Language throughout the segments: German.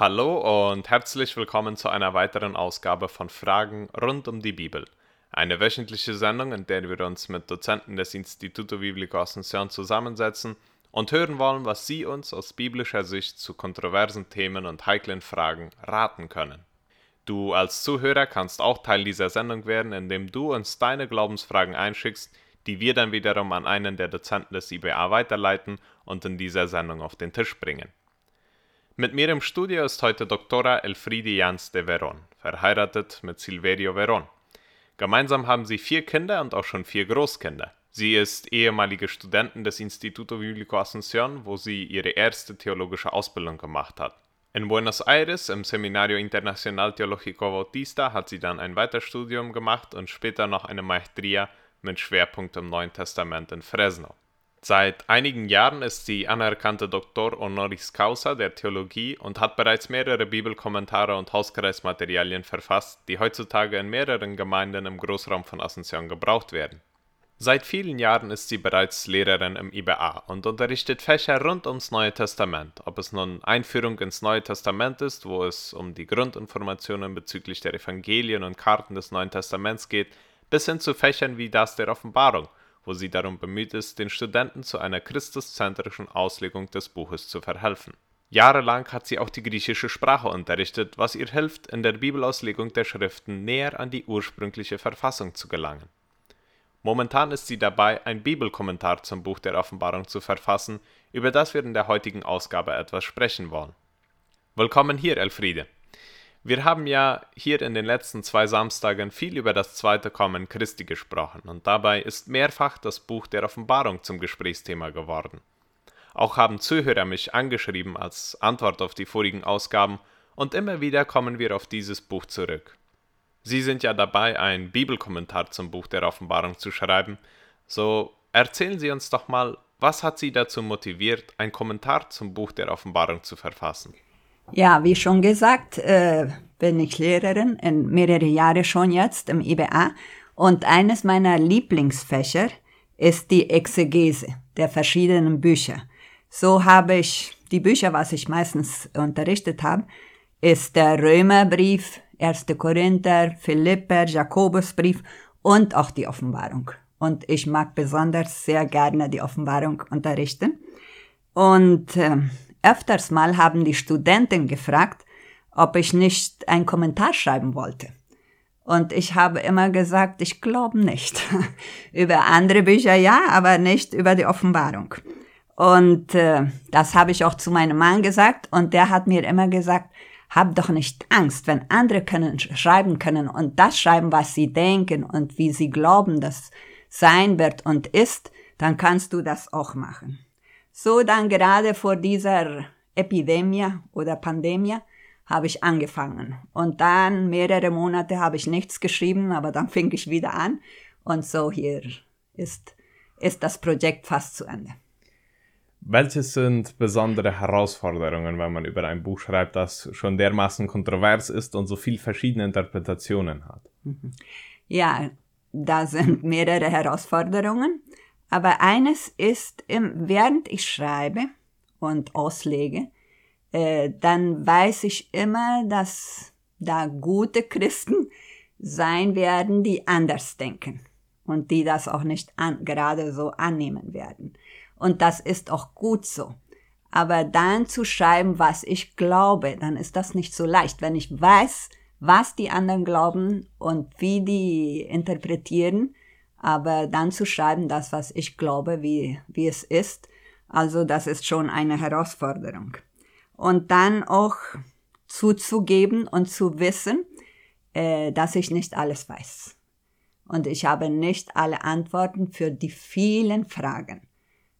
Hallo und herzlich willkommen zu einer weiteren Ausgabe von Fragen rund um die Bibel. Eine wöchentliche Sendung, in der wir uns mit Dozenten des Instituto Biblico Asunción zusammensetzen und hören wollen, was sie uns aus biblischer Sicht zu kontroversen Themen und heiklen Fragen raten können. Du als Zuhörer kannst auch Teil dieser Sendung werden, indem du uns deine Glaubensfragen einschickst, die wir dann wiederum an einen der Dozenten des IBA weiterleiten und in dieser Sendung auf den Tisch bringen. Mit mir im Studio ist heute Dr. Elfriede Jans de Veron, verheiratet mit Silverio Veron. Gemeinsam haben sie vier Kinder und auch schon vier Großkinder. Sie ist ehemalige Studentin des Instituto Biblico Asunción, wo sie ihre erste theologische Ausbildung gemacht hat. In Buenos Aires im Seminario Internacional Teológico Bautista hat sie dann ein Weiterstudium gemacht und später noch eine Maestria mit Schwerpunkt im Neuen Testament in Fresno. Seit einigen Jahren ist sie anerkannte Doktor honoris causa der Theologie und hat bereits mehrere Bibelkommentare und Hauskreismaterialien verfasst, die heutzutage in mehreren Gemeinden im Großraum von Asunción gebraucht werden. Seit vielen Jahren ist sie bereits Lehrerin im IBA und unterrichtet Fächer rund ums Neue Testament, ob es nun Einführung ins Neue Testament ist, wo es um die Grundinformationen bezüglich der Evangelien und Karten des Neuen Testaments geht, bis hin zu Fächern wie das der Offenbarung, wo sie darum bemüht ist, den Studenten zu einer christuszentrischen Auslegung des Buches zu verhelfen. Jahrelang hat sie auch die griechische Sprache unterrichtet, was ihr hilft, in der Bibelauslegung der Schriften näher an die ursprüngliche Verfassung zu gelangen. Momentan ist sie dabei, ein Bibelkommentar zum Buch der Offenbarung zu verfassen, über das wir in der heutigen Ausgabe etwas sprechen wollen. Willkommen hier, Elfriede. Wir haben ja hier in den letzten zwei Samstagen viel über das zweite Kommen Christi gesprochen und dabei ist mehrfach das Buch der Offenbarung zum Gesprächsthema geworden. Auch haben Zuhörer mich angeschrieben als Antwort auf die vorigen Ausgaben und immer wieder kommen wir auf dieses Buch zurück. Sie sind ja dabei, ein Bibelkommentar zum Buch der Offenbarung zu schreiben, so erzählen Sie uns doch mal, was hat Sie dazu motiviert, ein Kommentar zum Buch der Offenbarung zu verfassen? Ja, wie schon gesagt, äh, bin ich Lehrerin in mehrere Jahre schon jetzt im IBA und eines meiner Lieblingsfächer ist die Exegese der verschiedenen Bücher. So habe ich die Bücher, was ich meistens unterrichtet habe, ist der Römerbrief, 1. Korinther, Philipper, Jakobusbrief und auch die Offenbarung. Und ich mag besonders sehr gerne die Offenbarung unterrichten. Und äh, Öfters mal haben die Studenten gefragt, ob ich nicht einen Kommentar schreiben wollte. Und ich habe immer gesagt, ich glaube nicht. über andere Bücher ja, aber nicht über die Offenbarung. Und äh, das habe ich auch zu meinem Mann gesagt und der hat mir immer gesagt, hab doch nicht Angst, wenn andere können schreiben können und das schreiben, was sie denken und wie sie glauben, das sein wird und ist, dann kannst du das auch machen. So dann gerade vor dieser Epidemie oder Pandemie habe ich angefangen. Und dann mehrere Monate habe ich nichts geschrieben, aber dann fing ich wieder an. Und so hier ist, ist das Projekt fast zu Ende. Welche sind besondere Herausforderungen, wenn man über ein Buch schreibt, das schon dermaßen kontrovers ist und so viele verschiedene Interpretationen hat? Mhm. Ja, da sind mehrere Herausforderungen. Aber eines ist, während ich schreibe und auslege, äh, dann weiß ich immer, dass da gute Christen sein werden, die anders denken und die das auch nicht an, gerade so annehmen werden. Und das ist auch gut so. Aber dann zu schreiben, was ich glaube, dann ist das nicht so leicht. Wenn ich weiß, was die anderen glauben und wie die interpretieren, aber dann zu schreiben, das, was ich glaube, wie, wie es ist, also das ist schon eine Herausforderung. Und dann auch zuzugeben und zu wissen, äh, dass ich nicht alles weiß. Und ich habe nicht alle Antworten für die vielen Fragen,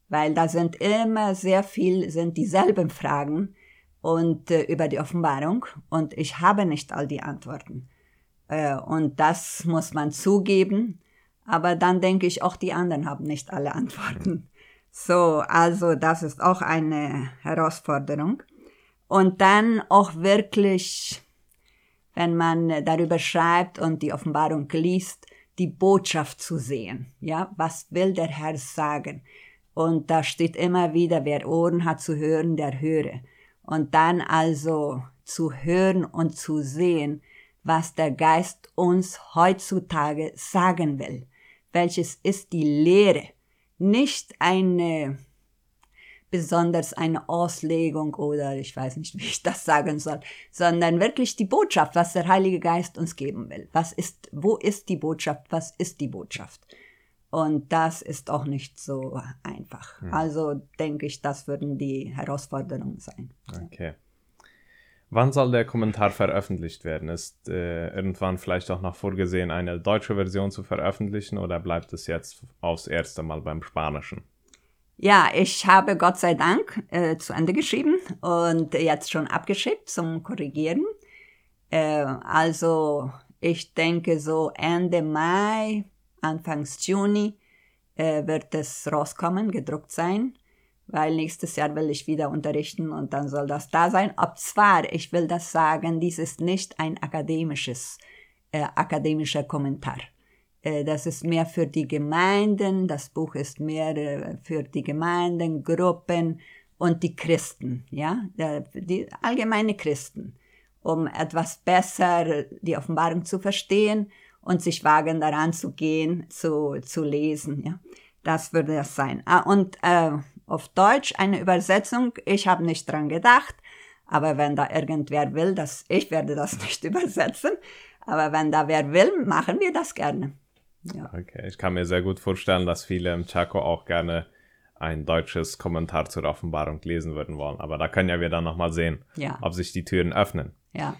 weil da sind immer sehr viel, sind dieselben Fragen und äh, über die Offenbarung und ich habe nicht all die Antworten. Äh, und das muss man zugeben aber dann denke ich, auch die anderen haben nicht alle Antworten. So, also das ist auch eine Herausforderung. Und dann auch wirklich, wenn man darüber schreibt und die Offenbarung liest, die Botschaft zu sehen. Ja, was will der Herr sagen? Und da steht immer wieder, wer Ohren hat zu hören, der höre. Und dann also zu hören und zu sehen, was der Geist uns heutzutage sagen will. Welches ist die Lehre? Nicht eine besonders eine Auslegung oder ich weiß nicht, wie ich das sagen soll, sondern wirklich die Botschaft, was der Heilige Geist uns geben will. Was ist, wo ist die Botschaft? Was ist die Botschaft? Und das ist auch nicht so einfach. Hm. Also denke ich, das würden die Herausforderungen sein. Okay. Wann soll der Kommentar veröffentlicht werden? Ist äh, irgendwann vielleicht auch noch vorgesehen, eine deutsche Version zu veröffentlichen oder bleibt es jetzt aufs erste Mal beim Spanischen? Ja, ich habe Gott sei Dank äh, zu Ende geschrieben und jetzt schon abgeschickt zum Korrigieren. Äh, also ich denke so Ende Mai, Anfangs Juni äh, wird es rauskommen, gedruckt sein, weil nächstes Jahr will ich wieder unterrichten und dann soll das da sein. Ob zwar, ich will das sagen, dies ist nicht ein akademisches, äh, akademischer Kommentar. Äh, das ist mehr für die Gemeinden, das Buch ist mehr äh, für die Gemeinden, Gruppen und die Christen, ja, die allgemeine Christen, um etwas besser die Offenbarung zu verstehen und sich wagen daran zu gehen, zu, zu lesen, ja. Das würde das sein. Ah, und äh, auf Deutsch eine Übersetzung, ich habe nicht dran gedacht, aber wenn da irgendwer will, dass ich werde das nicht übersetzen, aber wenn da wer will, machen wir das gerne. Ja. Okay, ich kann mir sehr gut vorstellen, dass viele im Chaco auch gerne ein deutsches Kommentar zur Offenbarung lesen würden wollen. Aber da können ja wir dann nochmal sehen, ja. ob sich die Türen öffnen. Ja.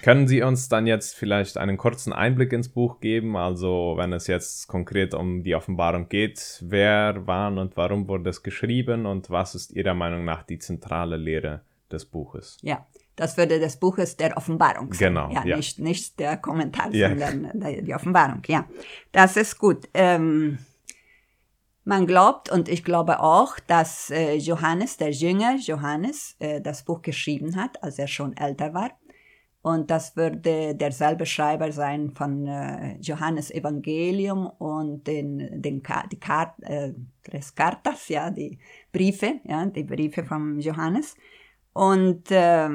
Können Sie uns dann jetzt vielleicht einen kurzen Einblick ins Buch geben? Also, wenn es jetzt konkret um die Offenbarung geht, wer, wann und warum wurde es geschrieben und was ist Ihrer Meinung nach die zentrale Lehre des Buches? Ja, das würde des Buches der Offenbarung sein. Genau. Ja, ja. Nicht, nicht der Kommentar, ja. sondern die Offenbarung. Ja, das ist gut. Ähm, man glaubt, und ich glaube auch, dass äh, Johannes, der Jünger Johannes, äh, das Buch geschrieben hat, als er schon älter war. Und das würde derselbe Schreiber sein von äh, Johannes Evangelium und den, den die Kart, äh, Tres Cartas, ja, die Briefe, ja, die Briefe von Johannes. Und äh,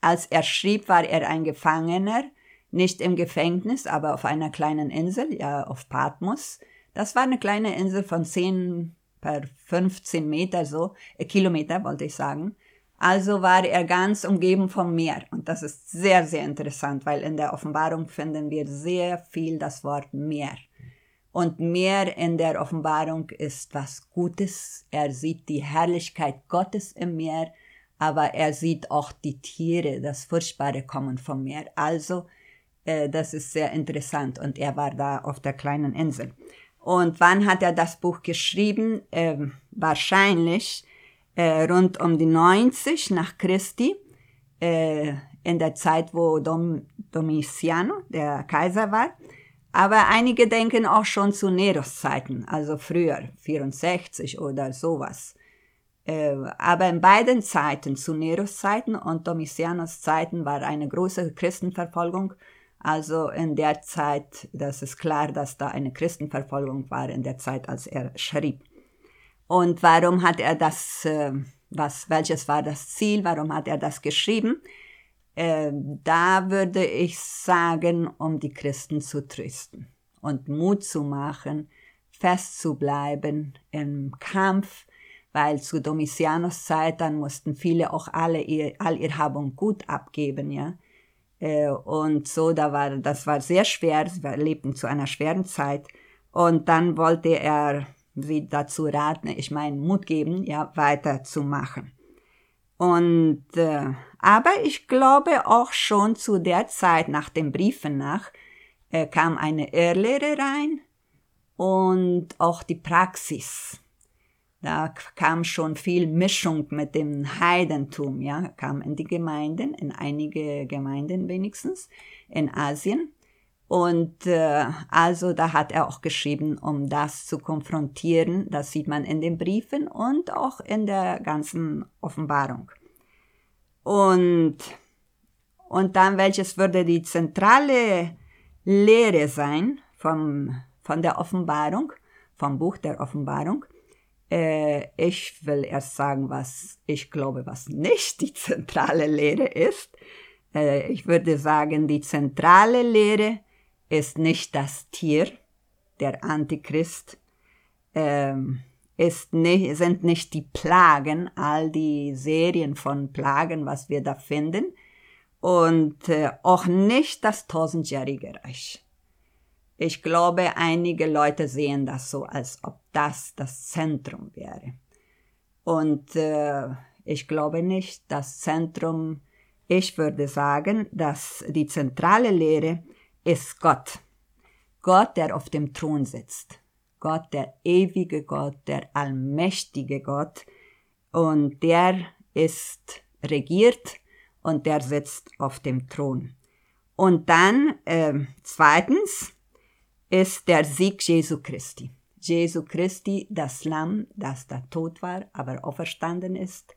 als er schrieb, war er ein Gefangener, nicht im Gefängnis, aber auf einer kleinen Insel, ja, auf Patmos. Das war eine kleine Insel von 10 per 15 Meter, so, äh, Kilometer wollte ich sagen. Also war er ganz umgeben vom Meer. Und das ist sehr, sehr interessant, weil in der Offenbarung finden wir sehr viel das Wort Meer. Und Meer in der Offenbarung ist was Gutes. Er sieht die Herrlichkeit Gottes im Meer aber er sieht auch die Tiere, das Furchtbare kommen vom Meer. Also, äh, das ist sehr interessant und er war da auf der kleinen Insel. Und wann hat er das Buch geschrieben? Äh, wahrscheinlich äh, rund um die 90 nach Christi, äh, in der Zeit, wo Dom, Domitiano, der Kaiser war. Aber einige denken auch schon zu Neros Zeiten, also früher, 64 oder sowas. Äh, aber in beiden Zeiten, zu Neros Zeiten und Domitianos Zeiten, war eine große Christenverfolgung. Also in der Zeit, das ist klar, dass da eine Christenverfolgung war in der Zeit, als er schrieb. Und warum hat er das, äh, was, welches war das Ziel, warum hat er das geschrieben? Äh, da würde ich sagen, um die Christen zu trösten und Mut zu machen, festzubleiben im Kampf, weil zu Domitianos Zeit dann mussten viele auch alle ihr, all ihr Hab und Gut abgeben, ja. Äh, und so, da war, das war sehr schwer, sie lebten zu einer schweren Zeit. Und dann wollte er sie dazu raten, ich meine, Mut geben, ja, weiterzumachen. Und, äh, aber ich glaube auch schon zu der Zeit, nach den Briefen nach, äh, kam eine Irrlehre rein und auch die Praxis da kam schon viel Mischung mit dem Heidentum, ja, kam in die Gemeinden, in einige Gemeinden wenigstens, in Asien. Und äh, also da hat er auch geschrieben, um das zu konfrontieren. Das sieht man in den Briefen und auch in der ganzen Offenbarung. Und, und dann, welches würde die zentrale Lehre sein vom, von der Offenbarung, vom Buch der Offenbarung? Äh, ich will erst sagen, was ich glaube, was nicht die zentrale Lehre ist. Äh, ich würde sagen, die zentrale Lehre ist nicht das Tier, der Antichrist, ähm, ist nicht, sind nicht die Plagen, all die Serien von Plagen, was wir da finden, und äh, auch nicht das tausendjährige Reich. Ich glaube, einige Leute sehen das so, als ob das das Zentrum wäre. Und äh, ich glaube nicht, das Zentrum, ich würde sagen, dass die zentrale Lehre ist Gott. Gott, der auf dem Thron sitzt. Gott, der ewige Gott, der allmächtige Gott. Und der ist regiert und der sitzt auf dem Thron. Und dann äh, zweitens ist der Sieg Jesu Christi. Jesu Christi, das Lamm, das da tot war, aber auferstanden ist,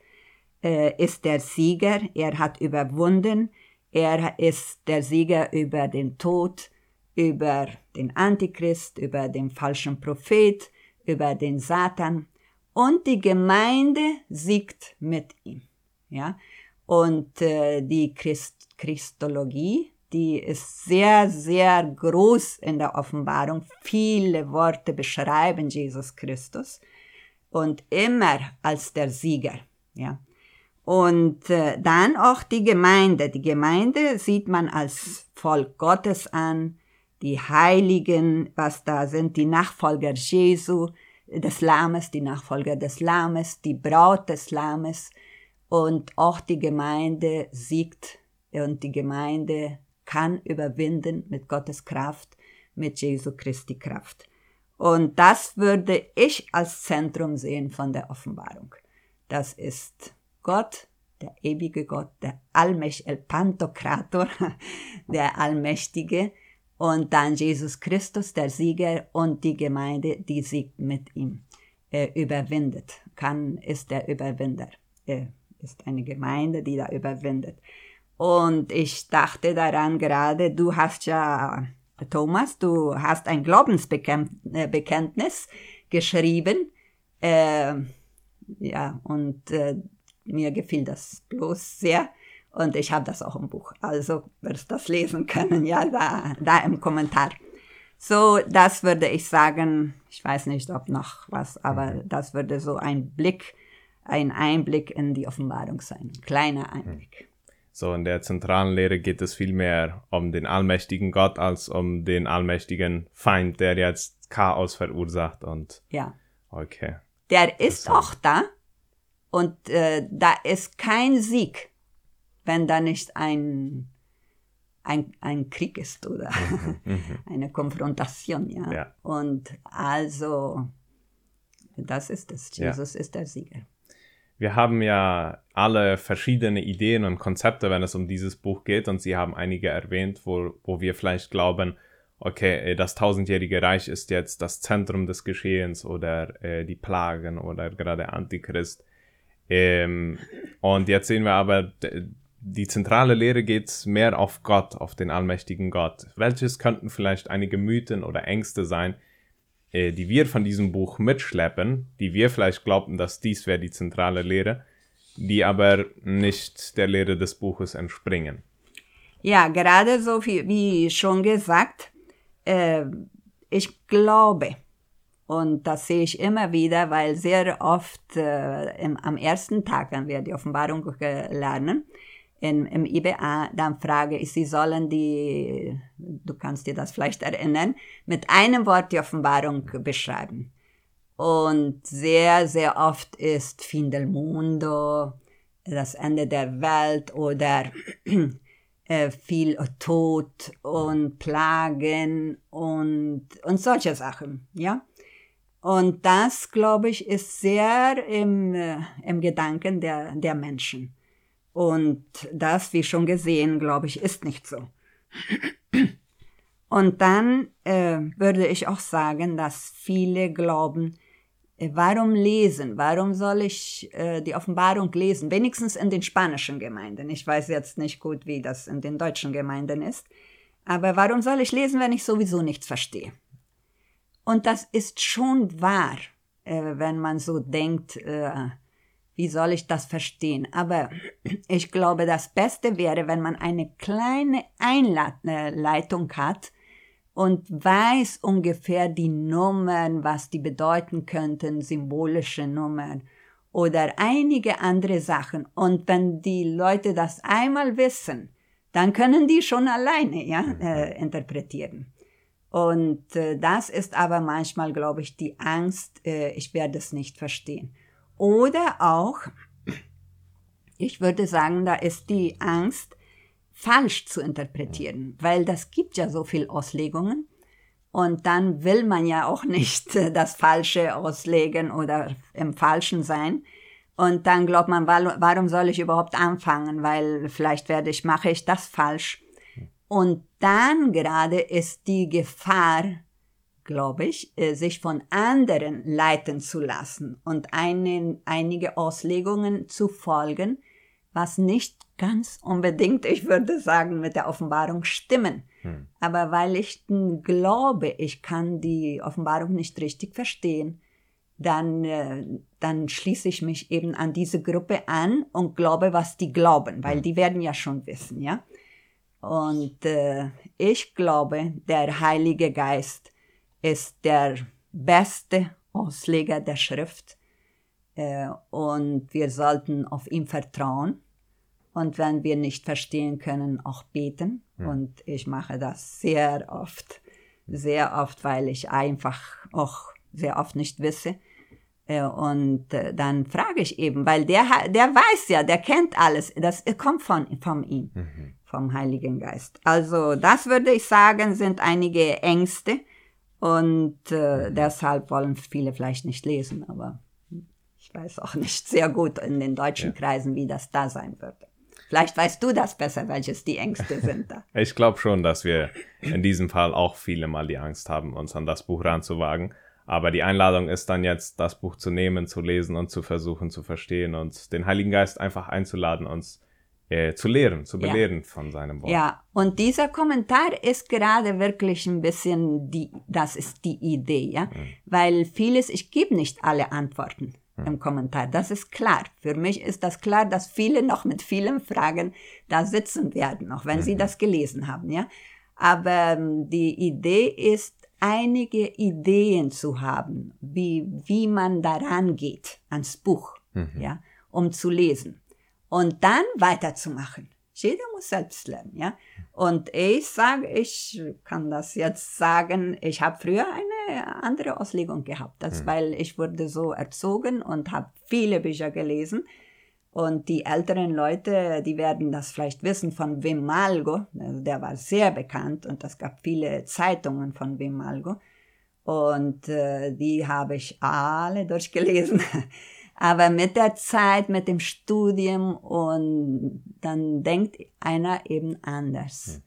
äh, ist der Sieger. Er hat überwunden. Er ist der Sieger über den Tod, über den Antichrist, über den falschen Prophet, über den Satan. Und die Gemeinde siegt mit ihm. Ja? Und äh, die Christ Christologie, die ist sehr, sehr groß in der Offenbarung. Viele Worte beschreiben Jesus Christus und immer als der Sieger. Ja. Und äh, dann auch die Gemeinde. Die Gemeinde sieht man als Volk Gottes an, die Heiligen, was da sind, die Nachfolger Jesu, des Lammes, die Nachfolger des Lammes, die Braut des Lammes und auch die Gemeinde siegt und die Gemeinde kann überwinden mit Gottes Kraft, mit Jesu Christi Kraft. Und das würde ich als Zentrum sehen von der Offenbarung. Das ist Gott, der ewige Gott, der Allmächtige, El Pantokrator, der Allmächtige, und dann Jesus Christus, der Sieger, und die Gemeinde, die siegt mit ihm, äh, überwindet, kann, ist der Überwinder, äh, ist eine Gemeinde, die da überwindet. Und ich dachte daran gerade, du hast ja, Thomas, du hast ein Glaubensbekenntnis geschrieben. Äh, ja, und äh, mir gefiel das bloß sehr. Und ich habe das auch im Buch. Also wirst du das lesen können, ja, da, da im Kommentar. So, das würde ich sagen, ich weiß nicht, ob noch was, aber das würde so ein Blick, ein Einblick in die Offenbarung sein. Ein kleiner Einblick. So in der zentralen Lehre geht es vielmehr um den allmächtigen Gott als um den allmächtigen Feind, der jetzt Chaos verursacht und ja. Okay. Der ist auch da und äh, da ist kein Sieg, wenn da nicht ein ein, ein Krieg ist oder mhm, mhm. eine Konfrontation, ja. ja. Und also das ist es. Jesus ja. ist der Sieger wir haben ja alle verschiedene Ideen und Konzepte, wenn es um dieses Buch geht. Und Sie haben einige erwähnt, wo, wo wir vielleicht glauben, okay, äh, das tausendjährige Reich ist jetzt das Zentrum des Geschehens oder äh, die Plagen oder gerade Antichrist. Ähm, und jetzt sehen wir aber, die zentrale Lehre geht mehr auf Gott, auf den allmächtigen Gott. Welches könnten vielleicht einige Mythen oder Ängste sein, äh, die wir von diesem Buch mitschleppen, die wir vielleicht glaubten, dass dies wäre die zentrale Lehre, die aber nicht der Lehre des Buches entspringen. Ja, gerade so wie, wie schon gesagt, äh, ich glaube, und das sehe ich immer wieder, weil sehr oft äh, im, am ersten Tag, wenn wir die Offenbarung lernen, in, im IBA, dann frage ich, Sie sollen die, du kannst dir das vielleicht erinnern, mit einem Wort die Offenbarung beschreiben. Und sehr, sehr oft ist Fin del Mundo, das Ende der Welt oder äh, viel Tod und Plagen und, und solche Sachen, ja. Und das, glaube ich, ist sehr im, äh, im Gedanken der, der Menschen. Und das, wie schon gesehen, glaube ich, ist nicht so. Und dann äh, würde ich auch sagen, dass viele glauben, äh, warum lesen? Warum soll ich äh, die Offenbarung lesen? Wenigstens in den spanischen Gemeinden. Ich weiß jetzt nicht gut, wie das in den deutschen Gemeinden ist. Aber warum soll ich lesen, wenn ich sowieso nichts verstehe? Und das ist schon wahr, äh, wenn man so denkt, äh, wie soll ich das verstehen? Aber ich glaube, das Beste wäre, wenn man eine kleine Einleitung hat und weiß ungefähr die Nummern, was die bedeuten könnten, symbolische Nummern oder einige andere Sachen. Und wenn die Leute das einmal wissen, dann können die schon alleine ja, mhm. äh, interpretieren. Und äh, das ist aber manchmal, glaube ich, die Angst, äh, ich werde es nicht verstehen. Oder auch, ich würde sagen, da ist die Angst, falsch zu interpretieren, weil das gibt ja so viel Auslegungen. Und dann will man ja auch nicht das Falsche auslegen oder im Falschen sein. Und dann glaubt man, warum soll ich überhaupt anfangen? Weil vielleicht werde ich, mache ich das falsch. Und dann gerade ist die Gefahr, glaube ich, äh, sich von anderen leiten zu lassen und einen, einige Auslegungen zu folgen, was nicht ganz unbedingt, ich würde sagen, mit der Offenbarung stimmen. Hm. Aber weil ich glaube, ich kann die Offenbarung nicht richtig verstehen, dann, äh, dann schließe ich mich eben an diese Gruppe an und glaube, was die glauben, weil hm. die werden ja schon wissen, ja. Und äh, ich glaube, der Heilige Geist ist der beste Ausleger der Schrift äh, und wir sollten auf ihn vertrauen und wenn wir nicht verstehen können, auch beten. Ja. Und ich mache das sehr oft, sehr oft, weil ich einfach auch sehr oft nicht wisse. Äh, und äh, dann frage ich eben, weil der, der weiß ja, der kennt alles. Das kommt von, von ihm, mhm. Vom Heiligen Geist. Also das würde ich sagen, sind einige Ängste. Und äh, mhm. deshalb wollen viele vielleicht nicht lesen, aber ich weiß auch nicht sehr gut in den deutschen ja. Kreisen, wie das da sein würde. Vielleicht weißt du das besser, welches die Ängste sind da. ich glaube schon, dass wir in diesem Fall auch viele mal die Angst haben, uns an das Buch ranzuwagen. Aber die Einladung ist dann jetzt, das Buch zu nehmen, zu lesen und zu versuchen zu verstehen und den Heiligen Geist einfach einzuladen, uns äh, zu lehren, zu belehren ja. von seinem Wort. Ja, und dieser Kommentar ist gerade wirklich ein bisschen die, das ist die Idee, ja, mhm. weil vieles, ich gebe nicht alle Antworten im Kommentar. Das ist klar. Für mich ist das klar, dass viele noch mit vielen Fragen da sitzen werden, auch wenn mhm. sie das gelesen haben, ja. Aber ähm, die Idee ist, einige Ideen zu haben, wie, wie man daran geht, ans Buch, mhm. ja, um zu lesen. Und dann weiterzumachen. Jeder muss selbst lernen, ja. Und ich sage, ich kann das jetzt sagen, ich habe früher eine andere Auslegung gehabt, das, mhm. weil ich wurde so erzogen und habe viele Bücher gelesen. Und die älteren Leute, die werden das vielleicht wissen von Wim Malgo, also der war sehr bekannt und es gab viele Zeitungen von Wim Malgo. Und äh, die habe ich alle durchgelesen. Aber mit der Zeit, mit dem Studium und dann denkt einer eben anders. Hm.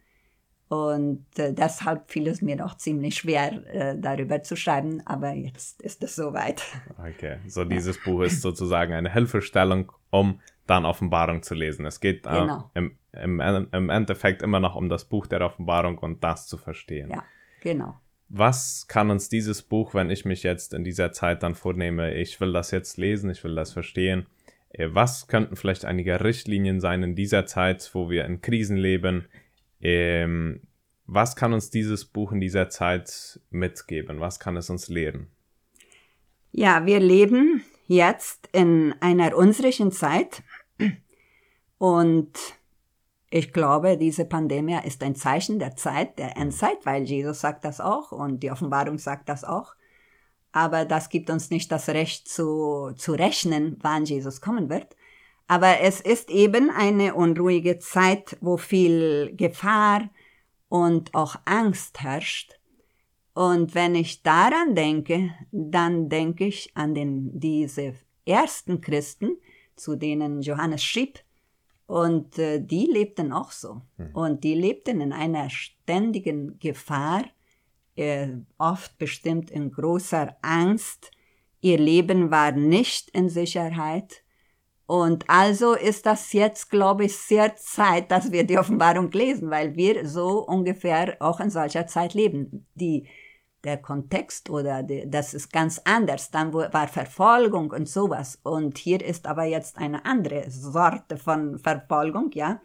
Und äh, deshalb fiel es mir auch ziemlich schwer, äh, darüber zu schreiben, aber jetzt ist es soweit. Okay, so dieses ja. Buch ist sozusagen eine Hilfestellung, um dann Offenbarung zu lesen. Es geht äh, genau. im, im, im Endeffekt immer noch um das Buch der Offenbarung und das zu verstehen. Ja, genau was kann uns dieses Buch, wenn ich mich jetzt in dieser Zeit dann vornehme, ich will das jetzt lesen, ich will das verstehen, äh, was könnten vielleicht einige Richtlinien sein in dieser Zeit, wo wir in Krisen leben? Ähm, was kann uns dieses Buch in dieser Zeit mitgeben? Was kann es uns lehren? Ja, wir leben jetzt in einer unsicheren Zeit und ich glaube, diese Pandemie ist ein Zeichen der Zeit, der Endzeit, weil Jesus sagt das auch und die Offenbarung sagt das auch. Aber das gibt uns nicht das Recht zu, zu rechnen, wann Jesus kommen wird. Aber es ist eben eine unruhige Zeit, wo viel Gefahr und auch Angst herrscht. Und wenn ich daran denke, dann denke ich an den, diese ersten Christen, zu denen Johannes schrieb, und äh, die lebten auch so. Mhm. Und die lebten in einer ständigen Gefahr, äh, oft bestimmt in großer Angst. Ihr Leben war nicht in Sicherheit. Und also ist das jetzt, glaube ich, sehr Zeit, dass wir die Offenbarung lesen, weil wir so ungefähr auch in solcher Zeit leben. Die der Kontext oder die, das ist ganz anders. Dann war Verfolgung und sowas. Und hier ist aber jetzt eine andere Sorte von Verfolgung, ja.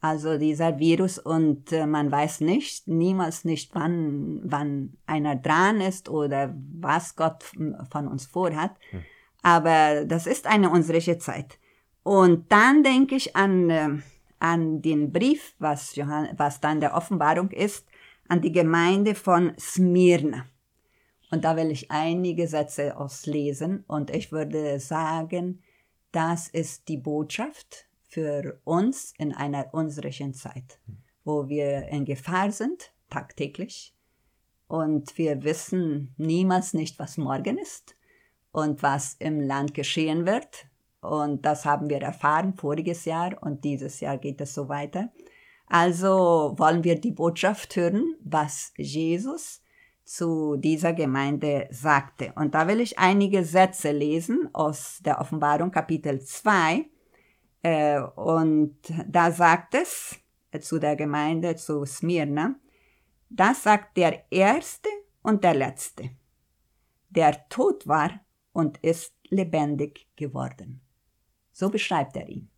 Also dieser Virus und äh, man weiß nicht, niemals nicht, wann, wann einer dran ist oder was Gott von uns vorhat. Hm. Aber das ist eine unsere Zeit. Und dann denke ich an, äh, an den Brief, was, Johann, was dann der Offenbarung ist, an die Gemeinde von Smyrna. Und da will ich einige Sätze auslesen und ich würde sagen, das ist die Botschaft für uns in einer unserer Zeit, wo wir in Gefahr sind, tagtäglich. Und wir wissen niemals nicht, was morgen ist und was im Land geschehen wird. Und das haben wir erfahren voriges Jahr und dieses Jahr geht es so weiter. Also wollen wir die Botschaft hören, was Jesus zu dieser Gemeinde sagte. Und da will ich einige Sätze lesen aus der Offenbarung Kapitel 2. Äh, und da sagt es äh, zu der Gemeinde zu Smyrna, das sagt der Erste und der Letzte, der tot war und ist lebendig geworden. So beschreibt er ihn.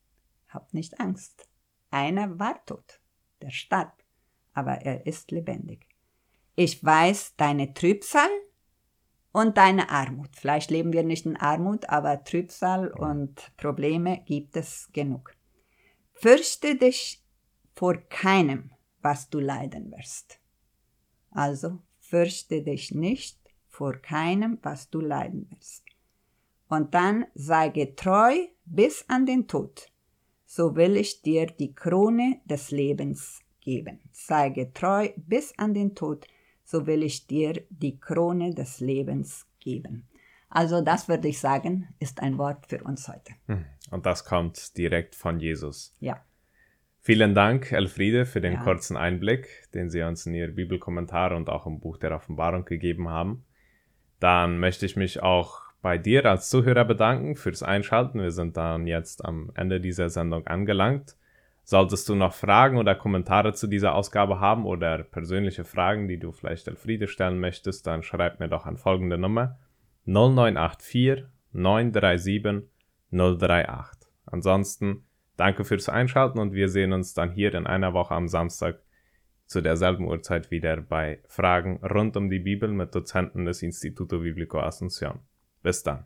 Habt nicht Angst. Einer war tot, der starb, aber er ist lebendig. Ich weiß deine Trübsal und deine Armut. Vielleicht leben wir nicht in Armut, aber Trübsal und Probleme gibt es genug. Fürchte dich vor keinem, was du leiden wirst. Also fürchte dich nicht vor keinem, was du leiden wirst. Und dann sei getreu bis an den Tod, so will ich dir die Krone des Lebens geben. Sei getreu bis an den Tod, so will ich dir die Krone des Lebens geben. Also das würde ich sagen, ist ein Wort für uns heute. Hm. Und das kommt direkt von Jesus. Ja. Vielen Dank, Elfriede, für den ja. kurzen Einblick, den Sie uns in Ihr Bibelkommentar und auch im Buch der Offenbarung gegeben haben. Dann möchte ich mich auch bei dir als Zuhörer bedanken fürs Einschalten. Wir sind dann jetzt am Ende dieser Sendung angelangt. Solltest du noch Fragen oder Kommentare zu dieser Ausgabe haben oder persönliche Fragen, die du vielleicht Elfriede stellen möchtest, dann schreib mir doch an folgende Nummer 0984 937 038. Ansonsten danke fürs Einschalten und wir sehen uns dann hier in einer Woche am Samstag zu derselben Uhrzeit wieder bei Fragen rund um die Bibel mit Dozenten des Instituto Biblico Asunción. بستن